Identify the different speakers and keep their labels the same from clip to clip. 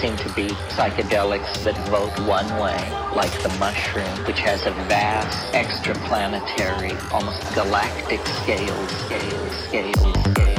Speaker 1: seem to be psychedelics that vote one way, like the mushroom, which has a vast extraplanetary, almost galactic scale, scale, scale, scale.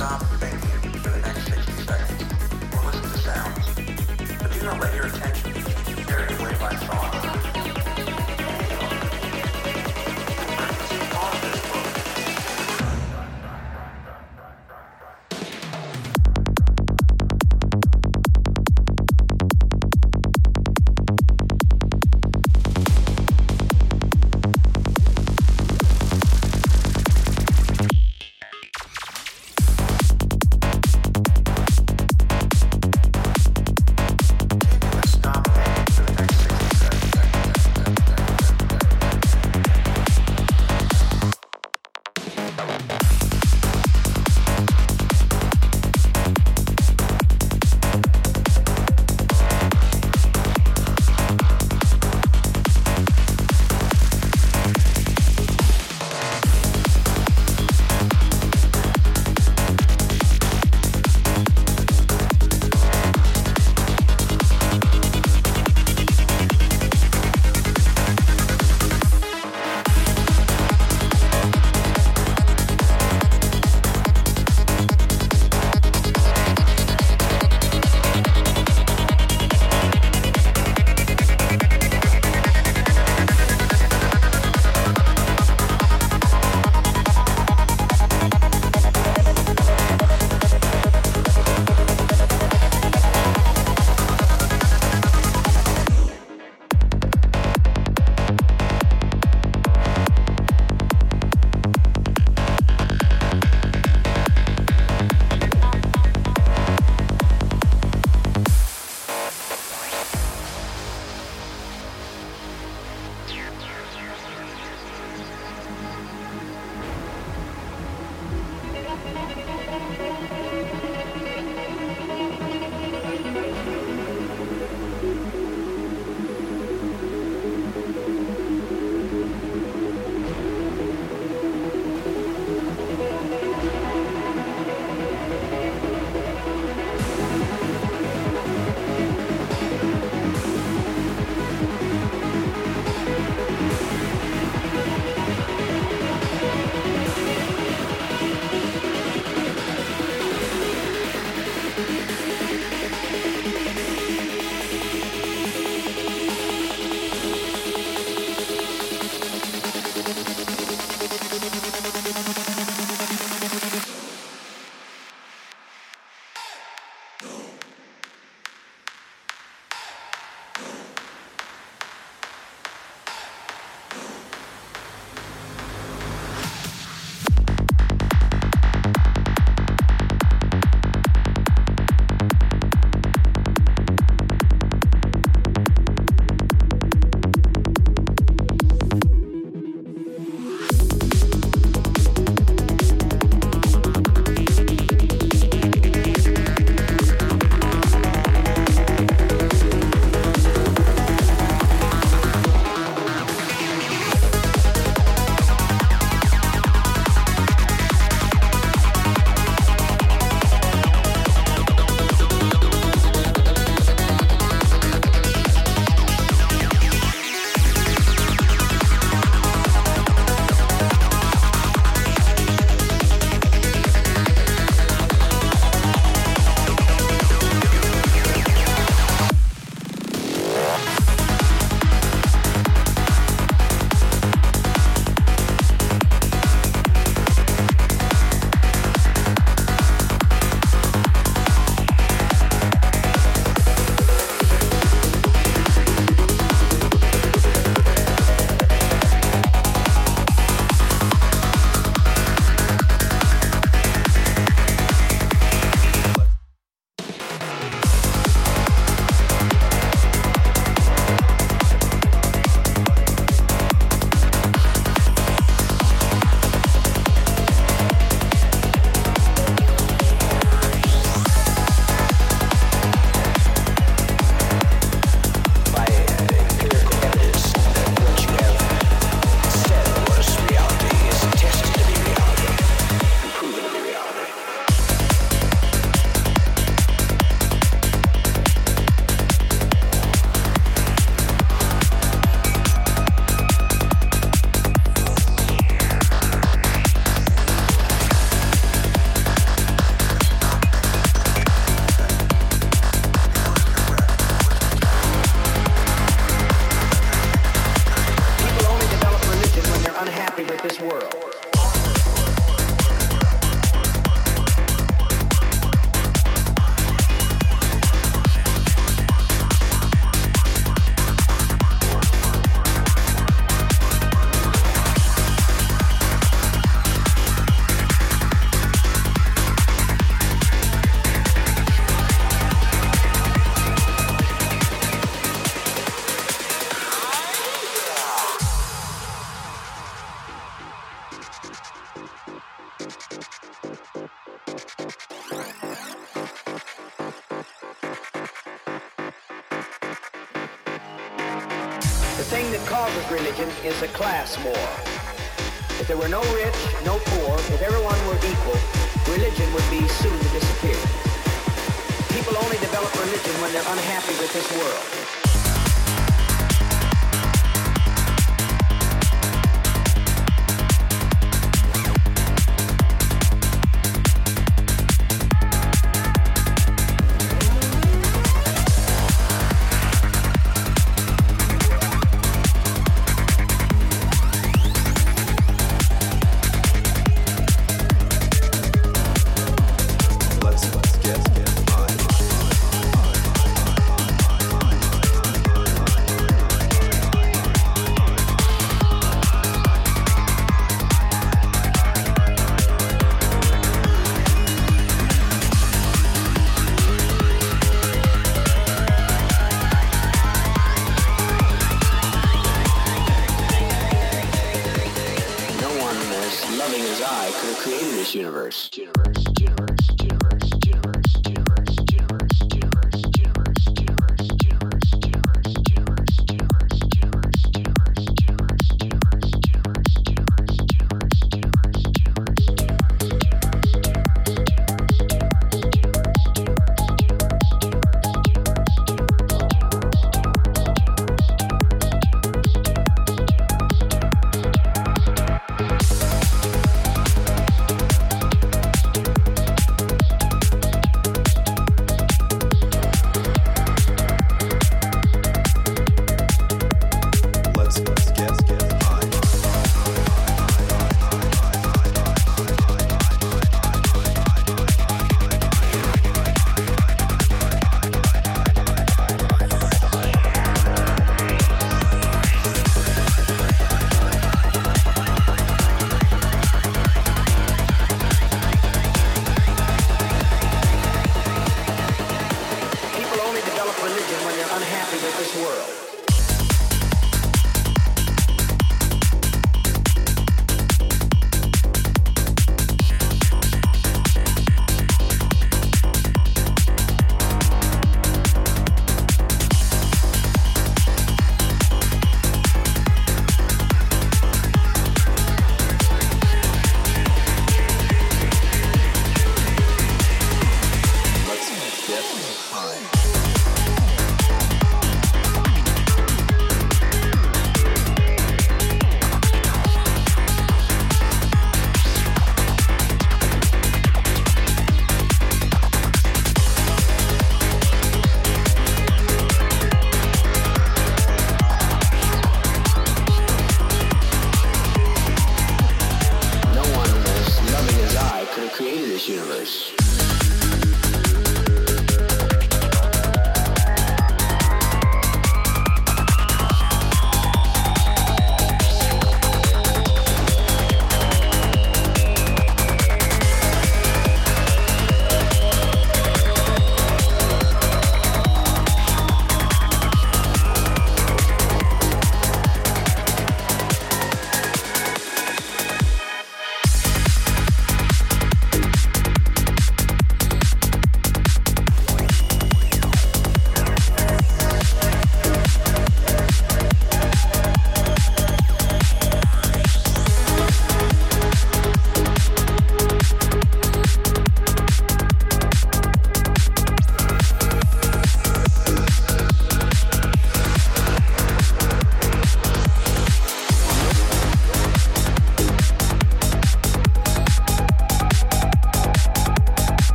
Speaker 2: stop thinking.